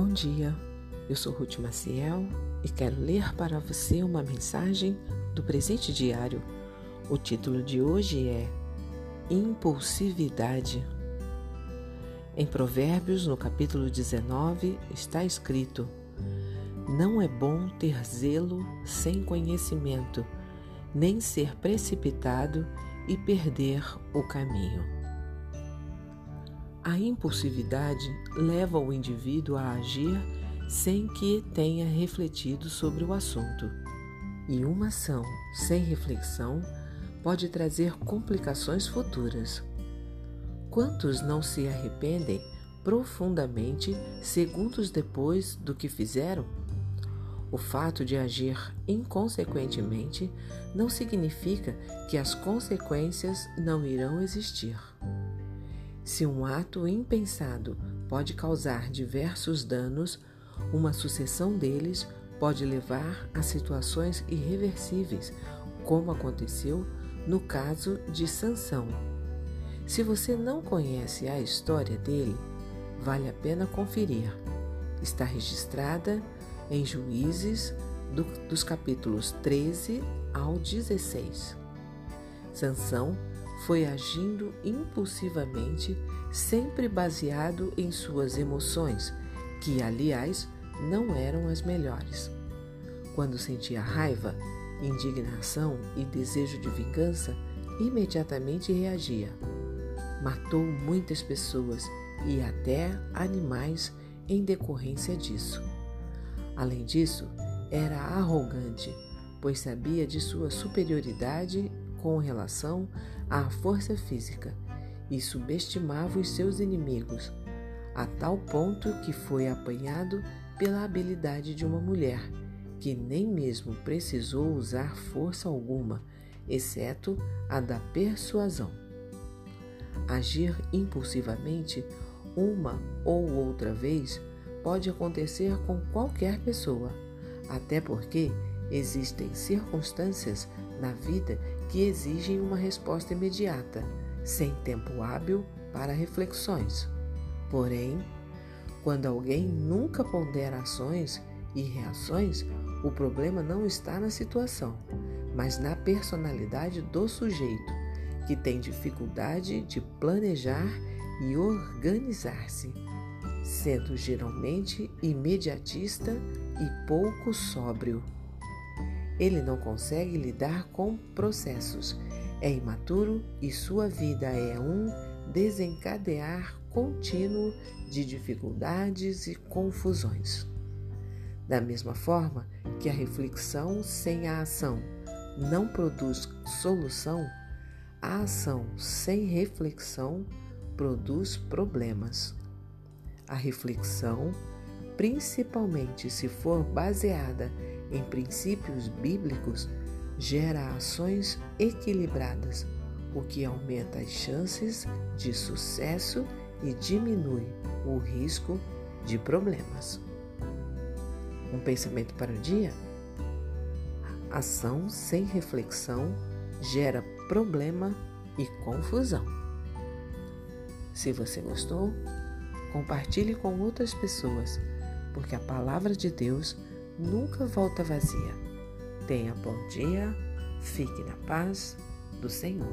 Bom dia, eu sou Ruth Maciel e quero ler para você uma mensagem do presente diário. O título de hoje é Impulsividade. Em Provérbios, no capítulo 19, está escrito: Não é bom ter zelo sem conhecimento, nem ser precipitado e perder o caminho. A impulsividade leva o indivíduo a agir sem que tenha refletido sobre o assunto. E uma ação sem reflexão pode trazer complicações futuras. Quantos não se arrependem profundamente segundos depois do que fizeram? O fato de agir inconsequentemente não significa que as consequências não irão existir. Se um ato impensado pode causar diversos danos, uma sucessão deles pode levar a situações irreversíveis, como aconteceu no caso de Sansão. Se você não conhece a história dele, vale a pena conferir. Está registrada em Juízes do, dos capítulos 13 ao 16. Sansão foi agindo impulsivamente, sempre baseado em suas emoções, que, aliás, não eram as melhores. Quando sentia raiva, indignação e desejo de vingança, imediatamente reagia. Matou muitas pessoas e até animais em decorrência disso. Além disso, era arrogante, pois sabia de sua superioridade com relação à força física e subestimava os seus inimigos, a tal ponto que foi apanhado pela habilidade de uma mulher, que nem mesmo precisou usar força alguma, exceto a da persuasão. Agir impulsivamente uma ou outra vez pode acontecer com qualquer pessoa, até porque existem circunstâncias na vida que exigem uma resposta imediata, sem tempo hábil para reflexões. Porém, quando alguém nunca pondera ações e reações, o problema não está na situação, mas na personalidade do sujeito, que tem dificuldade de planejar e organizar-se, sendo geralmente imediatista e pouco sóbrio. Ele não consegue lidar com processos, é imaturo e sua vida é um desencadear contínuo de dificuldades e confusões. Da mesma forma que a reflexão sem a ação não produz solução, a ação sem reflexão produz problemas. A reflexão, principalmente se for baseada em princípios bíblicos gera ações equilibradas, o que aumenta as chances de sucesso e diminui o risco de problemas. Um pensamento para o dia? Ação sem reflexão gera problema e confusão. Se você gostou, compartilhe com outras pessoas, porque a palavra de Deus nunca volta vazia. Tenha bom dia, fique na paz do Senhor.